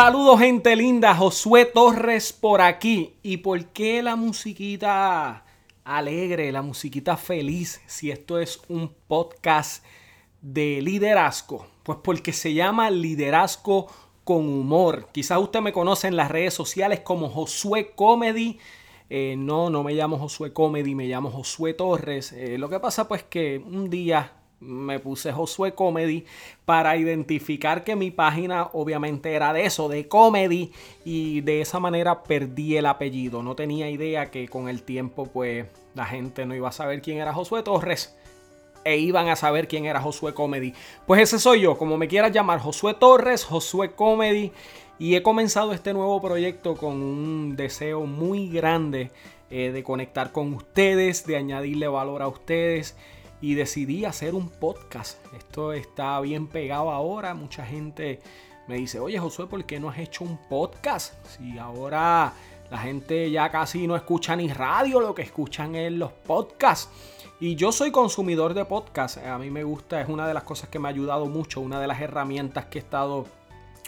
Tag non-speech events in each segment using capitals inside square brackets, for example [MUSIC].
Saludos gente linda, Josué Torres por aquí. ¿Y por qué la musiquita alegre, la musiquita feliz, si esto es un podcast de liderazgo? Pues porque se llama Liderazgo con Humor. Quizás usted me conoce en las redes sociales como Josué Comedy. Eh, no, no me llamo Josué Comedy, me llamo Josué Torres. Eh, lo que pasa pues que un día me puse Josué Comedy para identificar que mi página obviamente era de eso, de comedy, y de esa manera perdí el apellido. No tenía idea que con el tiempo pues la gente no iba a saber quién era Josué Torres e iban a saber quién era Josué Comedy. Pues ese soy yo, como me quieras llamar, Josué Torres, Josué Comedy, y he comenzado este nuevo proyecto con un deseo muy grande eh, de conectar con ustedes, de añadirle valor a ustedes y decidí hacer un podcast. Esto está bien pegado ahora. Mucha gente me dice, oye Josué, ¿por qué no has hecho un podcast? Si ahora la gente ya casi no escucha ni radio, lo que escuchan es los podcasts. Y yo soy consumidor de podcasts. A mí me gusta, es una de las cosas que me ha ayudado mucho, una de las herramientas que he estado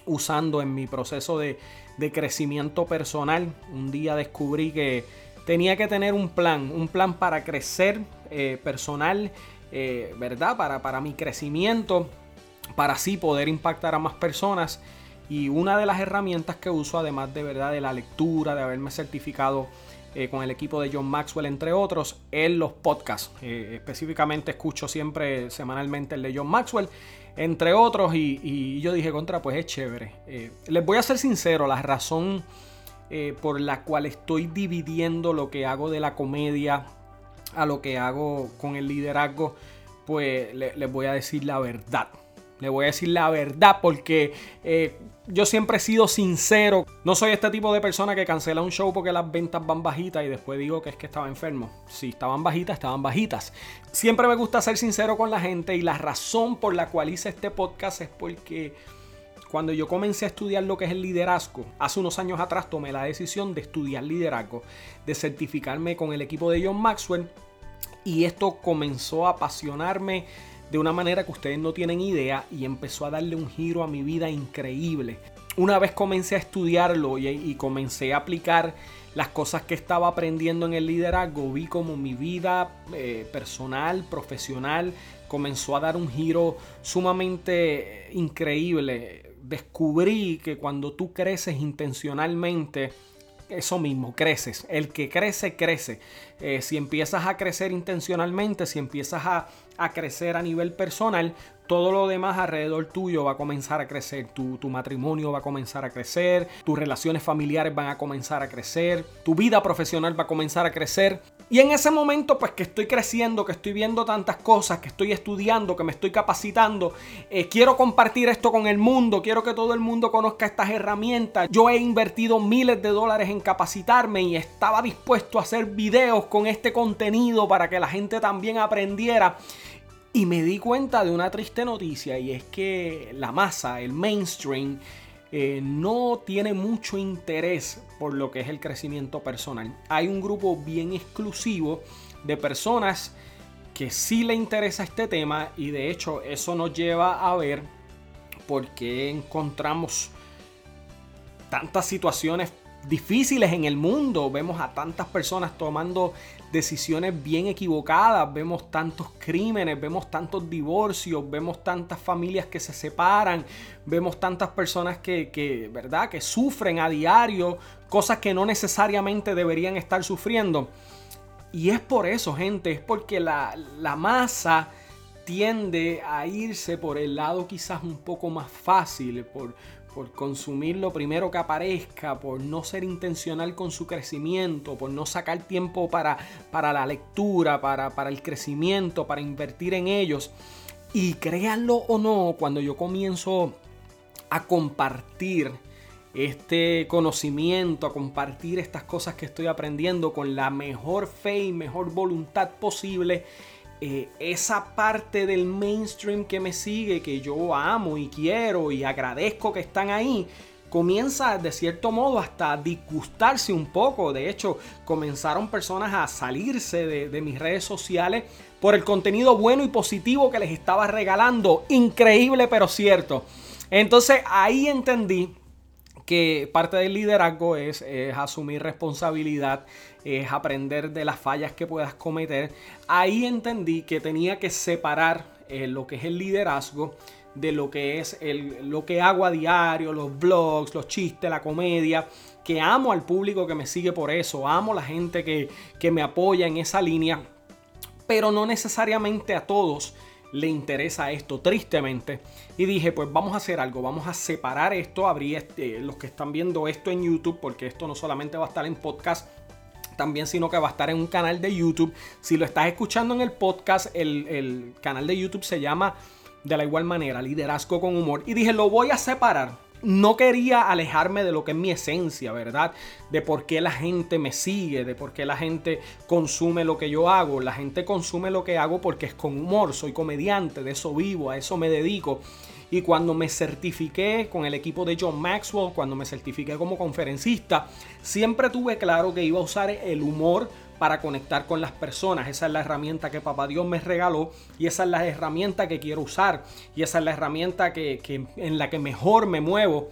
usando en mi proceso de, de crecimiento personal. Un día descubrí que tenía que tener un plan, un plan para crecer eh, personal, eh, ¿verdad? Para, para mi crecimiento, para así poder impactar a más personas. Y una de las herramientas que uso, además de verdad de la lectura, de haberme certificado eh, con el equipo de John Maxwell, entre otros, en los podcasts. específicamente escucho siempre semanalmente el de John Maxwell, entre otros, y, y yo dije, contra, pues es chévere. les voy a ser sincero, la razón por la cual estoy dividiendo lo que hago de la comedia a lo que hago con el liderazgo, pues les voy a decir la verdad. Le voy a decir la verdad porque eh, yo siempre he sido sincero. No soy este tipo de persona que cancela un show porque las ventas van bajitas y después digo que es que estaba enfermo. Si estaban bajitas, estaban bajitas. Siempre me gusta ser sincero con la gente y la razón por la cual hice este podcast es porque cuando yo comencé a estudiar lo que es el liderazgo, hace unos años atrás tomé la decisión de estudiar liderazgo, de certificarme con el equipo de John Maxwell y esto comenzó a apasionarme de una manera que ustedes no tienen idea y empezó a darle un giro a mi vida increíble. Una vez comencé a estudiarlo y, comencé a aplicar las cosas que estaba aprendiendo en el liderazgo, vi como mi vida eh, personal, profesional, comenzó a dar un giro sumamente increíble. Descubrí que cuando tú creces intencionalmente, eso mismo, creces. El que crece, crece. Eh, si empiezas a crecer intencionalmente, si empiezas a, a, crecer a nivel personal, todo lo demás alrededor tuyo va a comenzar a crecer. Tu, tu, matrimonio va a comenzar a crecer, tus relaciones familiares van a comenzar a crecer, tu vida profesional va a comenzar a crecer. Y en ese momento, pues que estoy creciendo, que estoy viendo tantas cosas, que estoy estudiando, que me estoy capacitando, eh, quiero compartir esto con el mundo, quiero que todo el mundo conozca estas herramientas. Yo he invertido miles de dólares en capacitarme y estaba dispuesto a hacer videos con este contenido para que la gente también aprendiera. Y me di cuenta de una triste noticia y es que la masa, el mainstream, eh, no tiene mucho interés por lo que es el crecimiento personal. Hay un grupo bien exclusivo de personas que sí le interesa este tema y de hecho eso nos lleva a ver por qué encontramos tantas situaciones difíciles en el mundo. Vemos a tantas personas tomando decisiones bien equivocadas, vemos tantos crímenes, vemos tantos divorcios, vemos tantas familias que se separan, vemos tantas personas que, ¿verdad? que sufren a diario cosas que no necesariamente deberían estar sufriendo. Y es por eso, gente, es porque la, la masa tiende a irse por el lado quizás un poco más fácil, por, por consumir lo primero que aparezca, por no ser intencional con su crecimiento, por no sacar tiempo para, para la lectura, para, para el crecimiento, para invertir en ellos. Y créanlo o no, cuando yo comienzo a compartir este conocimiento, a compartir estas cosas que estoy aprendiendo con la mejor fe y mejor voluntad posible, eh, esa parte del mainstream que me sigue, que yo amo y quiero y agradezco que están ahí, comienza de cierto modo hasta disgustarse un poco. De hecho, comenzaron personas a salirse de, mis redes sociales por el contenido bueno y positivo que les estaba regalando. Increíble pero cierto. Entonces ahí entendí que parte del liderazgo es, asumir responsabilidad, es aprender de las fallas que puedas cometer. Ahí entendí que tenía que separar eh, lo que es el liderazgo de lo que es el, lo que hago a diario, los blogs, los chistes, la comedia, que amo al público que me sigue por eso, amo la gente que, que me apoya en esa línea, pero no necesariamente a todos le interesa esto, tristemente. Y dije, pues vamos a hacer algo, vamos a separar esto, abrí este, los que están viendo esto en YouTube, porque esto no solamente va a estar en podcast, también, sino que va a estar en un canal de YouTube. Si lo estás escuchando en el podcast, el, el canal de YouTube se llama de la igual manera, liderazgo con humor. Y dije, lo voy a separar no quería alejarme de lo que es mi esencia, ¿verdad? De por qué la gente me sigue, de por qué la gente consume lo que yo hago. La gente consume lo que hago porque es con humor, soy comediante, de eso vivo, a eso me dedico. Y cuando me certifiqué con el equipo de John Maxwell, cuando me certifiqué como conferencista, siempre tuve claro que iba a usar el humor para conectar con las personas. Esa es la herramienta que Papá Dios me regaló y esa es la herramienta que quiero usar y esa es la herramienta que, en la que mejor me muevo.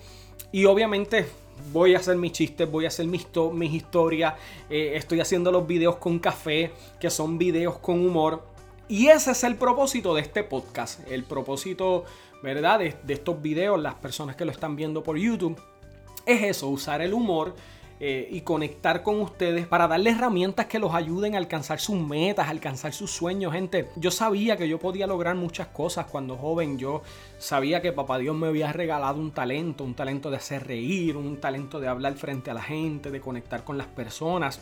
Y obviamente voy a hacer mis chistes, voy a hacer mis, historias, eh, estoy haciendo los videos con café, que son videos con humor. Y ese es el propósito de este podcast, el propósito, ¿verdad? De, de estos videos, las personas que lo están viendo por YouTube, es eso, usar el humor eh, y conectar con ustedes para darles herramientas que los ayuden a alcanzar sus metas, a alcanzar sus sueños. Gente, yo sabía que yo podía lograr muchas cosas cuando joven. Yo sabía que papá Dios me había regalado un talento, un talento de hacer reír, un talento de hablar frente a la gente, de conectar con las personas.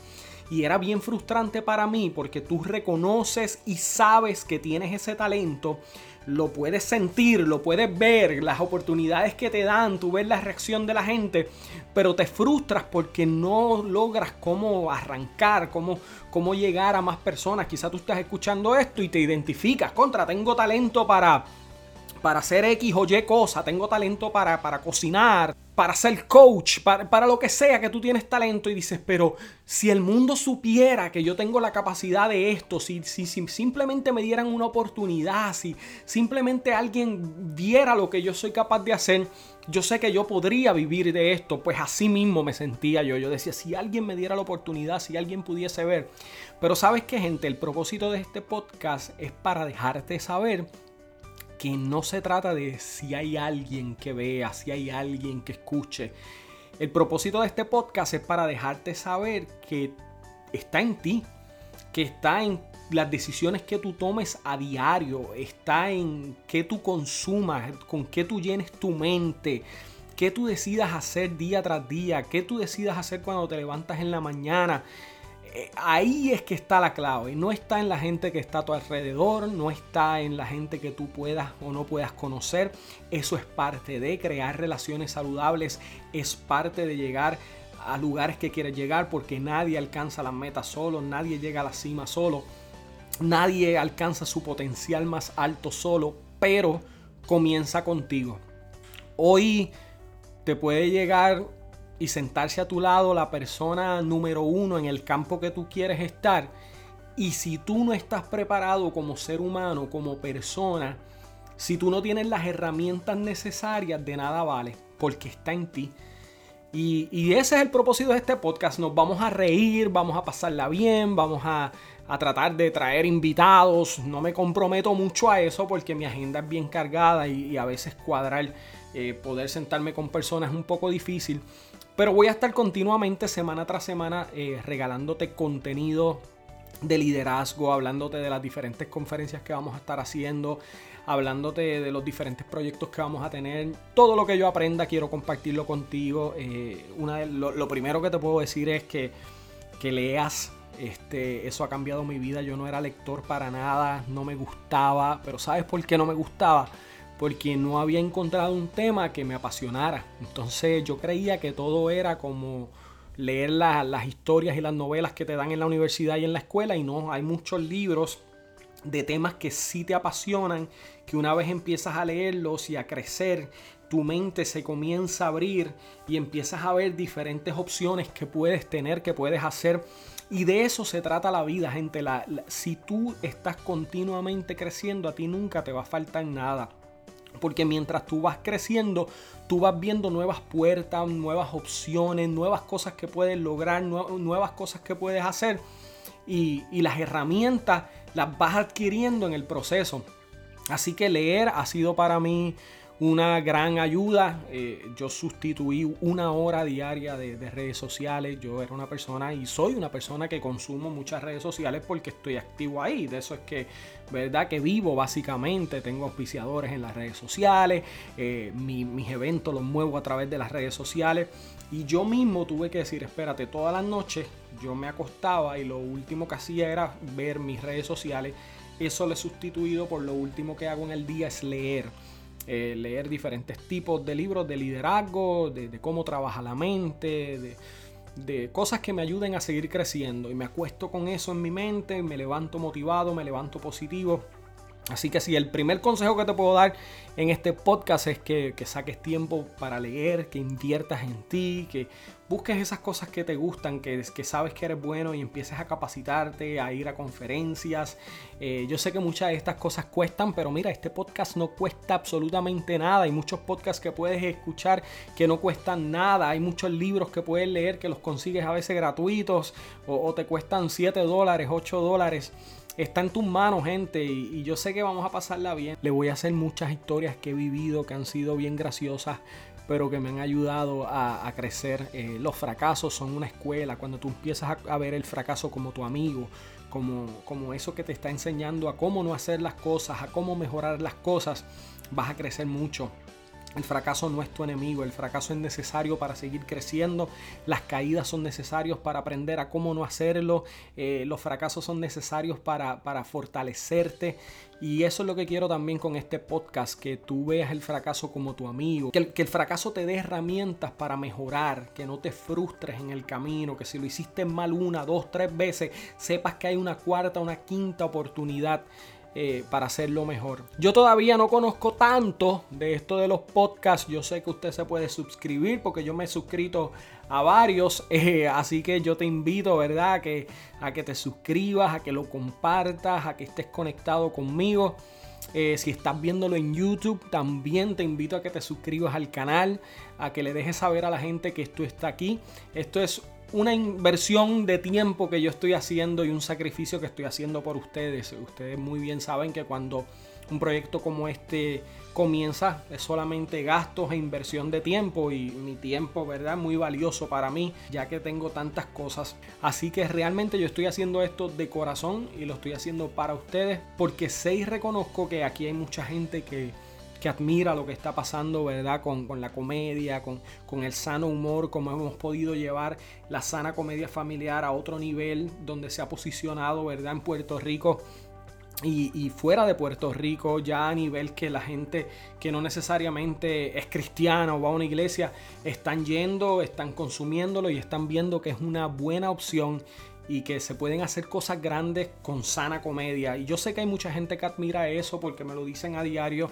Y era bien frustrante para mí porque tú reconoces y sabes que tienes ese talento, lo puedes sentir, lo puedes ver, las oportunidades que te dan, tú ves la reacción de la gente, pero te frustras porque no logras cómo arrancar, cómo, cómo llegar a más personas. Quizá tú estás escuchando esto y te identificas, contra, tengo talento para para hacer X o Y cosa, tengo talento para, para cocinar, para ser coach, para, lo que sea que tú tienes talento y dices, pero si el mundo supiera que yo tengo la capacidad de esto, si, si, si, simplemente me dieran una oportunidad, si simplemente alguien viera lo que yo soy capaz de hacer, yo sé que yo podría vivir de esto, pues así mismo me sentía yo. Yo decía, si alguien me diera la oportunidad, si alguien pudiese ver. Pero sabes qué, gente, el propósito de este podcast es para dejarte saber que no se trata de si hay alguien que vea, si hay alguien que escuche. El propósito de este podcast es para dejarte saber que está en ti, que está en las decisiones que tú tomes a diario, está en qué tú consumas, con qué tú llenes tu mente, qué tú decidas hacer día tras día, qué tú decidas hacer cuando te levantas en la mañana. Eh, ahí es que está la clave. No está en la gente que está a tu alrededor, no está en la gente que tú puedas o no puedas conocer. Eso es parte de crear relaciones saludables, es parte de llegar a lugares que quieres llegar porque nadie alcanza las metas solo, nadie llega a la cima solo, nadie alcanza su potencial más alto solo, pero comienza contigo. Hoy te puede llegar y sentarse a tu lado la persona número uno en el campo que tú quieres estar. Y si tú no estás preparado como ser humano, como persona, si tú no tienes las herramientas necesarias, de nada vale, porque está en ti. Y, ese es el propósito de este podcast. Nos vamos a reír, vamos a pasarla bien, vamos a, tratar de traer invitados. No me comprometo mucho a eso porque mi agenda es bien cargada y, a veces cuadrar, eh, poder sentarme con personas es un poco difícil. Pero voy a estar continuamente, semana tras semana, eh, regalándote contenido de liderazgo, hablándote de las diferentes conferencias que vamos a estar haciendo, hablándote de los diferentes proyectos que vamos a tener. Todo lo que yo aprenda quiero compartirlo contigo. Eh, una lo, primero que te puedo decir es que, que leas. Este, eso ha cambiado mi vida. Yo no era lector para nada, no me gustaba. Pero ¿sabes por qué no me gustaba? Porque no había encontrado un tema que me apasionara. Entonces yo creía que todo era como leer las historias y las novelas que te dan en la universidad y en la escuela y no, hay muchos libros de temas que sí te apasionan, que una vez empiezas a leerlos y a crecer, tu mente se comienza a abrir y empiezas a ver diferentes opciones que puedes tener, que puedes hacer. Y de eso se trata la vida, gente. si tú estás continuamente creciendo, a ti nunca te va a faltar nada. Porque mientras tú vas creciendo, tú vas viendo nuevas puertas, nuevas opciones, nuevas cosas que puedes lograr, nuevas cosas que puedes hacer. Y, las herramientas las vas adquiriendo en el proceso. Así que leer ha sido para mí una gran ayuda. Eh, yo sustituí una hora diaria de, redes sociales. Yo era una persona y soy una persona que consumo muchas redes sociales porque estoy activo ahí. De eso es que, ¿verdad? Que vivo básicamente. Tengo auspiciadores en las redes sociales. Eh, mis eventos los muevo a través de las redes sociales. Y yo mismo tuve que decir, espérate, todas las noches yo me acostaba y lo último que hacía era ver mis redes sociales. Eso lo he sustituido por lo último que hago en el día es leer. Eh, leer diferentes tipos de libros de liderazgo, de, cómo trabaja la mente, de, de, cosas que me ayuden a seguir creciendo. Y me acuesto con eso en mi mente, me levanto motivado, me levanto positivo. Así que si el primer consejo que te puedo dar en este podcast es que, saques tiempo para leer, que inviertas en ti, que busques esas cosas que te gustan, que, que sabes que eres bueno y empieces a capacitarte, a ir a conferencias. Eh, yo sé que muchas de estas cosas cuestan, pero mira, este podcast no cuesta absolutamente nada. Hay muchos podcasts que puedes escuchar que no cuestan nada. Hay muchos libros que puedes leer que los consigues a veces gratuitos o, o te cuestan 7 dólares, 8 dólares. Está en tus manos, gente, y, yo sé que vamos a pasarla bien. Le voy a hacer muchas historias que he vivido, que han sido bien graciosas, pero que me han ayudado a, crecer. Eh, los fracasos son una escuela. Cuando tú empiezas a, ver el fracaso como tu amigo, como, como eso que te está enseñando a cómo no hacer las cosas, a cómo mejorar las cosas, vas a crecer mucho. El fracaso no es tu enemigo, el fracaso es necesario para seguir creciendo, las caídas son necesarios para aprender a cómo no hacerlo, eh, los fracasos son necesarios para, fortalecerte y eso es lo que quiero también con este podcast, que tú veas el fracaso como tu amigo, que el, que el fracaso te dé herramientas para mejorar, que no te frustres en el camino, que si lo hiciste mal una, dos, tres veces, sepas que hay una cuarta, una quinta oportunidad. Eh, para hacerlo mejor. Yo todavía no conozco tanto de esto de los podcasts. Yo sé que usted se puede suscribir porque yo me he suscrito a varios. [LAUGHS] Eh, así que yo te invito, ¿verdad? A que, a que te suscribas, a que lo compartas, a que estés conectado conmigo. Eh, si estás viéndolo en YouTube, también te invito a que te suscribas al canal, a que le dejes saber a la gente que esto está aquí. Esto es una inversión de tiempo que yo estoy haciendo y un sacrificio que estoy haciendo por ustedes. Ustedes muy bien saben que cuando un proyecto como este comienza es solamente gastos e inversión de tiempo y mi tiempo, ¿verdad? Muy valioso para mí ya que tengo tantas cosas. Así que realmente yo estoy haciendo esto de corazón y lo estoy haciendo para ustedes porque sé y reconozco que aquí hay mucha gente que que admira lo que está pasando, ¿verdad? Con, la comedia, con, con, el sano humor, como hemos podido llevar la sana comedia familiar a otro nivel donde se ha posicionado, ¿verdad? En Puerto Rico. Y, fuera de Puerto Rico, ya a nivel que la gente que no necesariamente es cristiana o va a una iglesia, están yendo, están consumiéndolo y están viendo que es una buena opción y que se pueden hacer cosas grandes con sana comedia. Y yo sé que hay mucha gente que admira eso porque me lo dicen a diario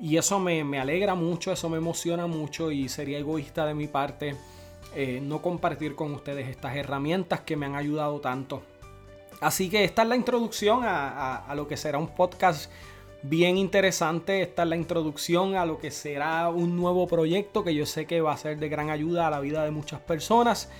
y eso me, alegra mucho, eso me emociona mucho y sería egoísta de mi parte eh, no compartir con ustedes estas herramientas que me han ayudado tanto. Así que esta es la introducción a, lo que será un podcast bien interesante. Esta es la introducción a lo que será un nuevo proyecto que yo sé que va a ser de gran ayuda a la vida de muchas personas.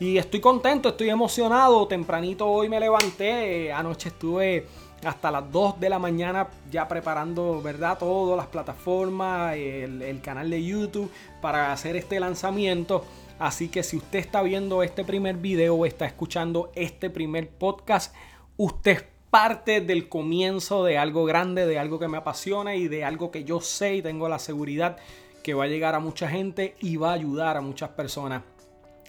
Y estoy contento, estoy emocionado. Tempranito hoy me levanté, eh, anoche estuve hasta las 2 de la mañana ya preparando, ¿verdad? Todas las plataformas, el, canal de YouTube para hacer este lanzamiento. Así que si usted está viendo este primer video o está escuchando este primer podcast, usted es parte del comienzo de algo grande, de algo que me apasiona y de algo que yo sé y tengo la seguridad que va a llegar a mucha gente y va a ayudar a muchas personas.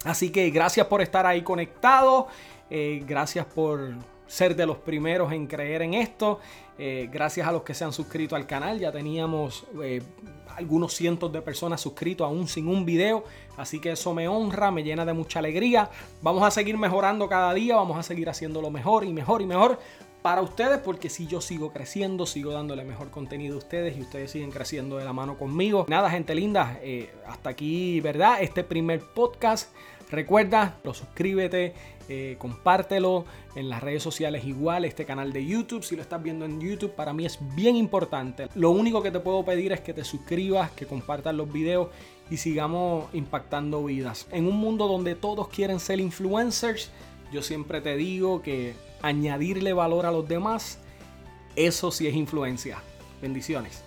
Así que gracias por estar ahí conectado. Eh, gracias por ser de los primeros en creer en esto. Eh, gracias a los que se han suscrito al canal, ya teníamos eh, algunos cientos de personas suscritos aún sin un video, así que eso me honra, me llena de mucha alegría. Vamos a seguir mejorando cada día, vamos a seguir haciéndolo mejor y mejor y mejor para ustedes, porque si yo sigo creciendo, sigo dándole mejor contenido a ustedes y ustedes siguen creciendo de la mano conmigo. Nada, gente linda, eh, hasta aquí, ¿verdad? Este primer podcast Recuerda, lo suscríbete, eh, compártelo en las redes sociales igual, este canal de YouTube, si lo estás viendo en YouTube, para mí es bien importante. Lo único que te puedo pedir es que te suscribas, que compartas los videos y sigamos impactando vidas. En un mundo donde todos quieren ser influencers, yo siempre te digo que añadirle valor a los demás, eso sí es influencia. Bendiciones.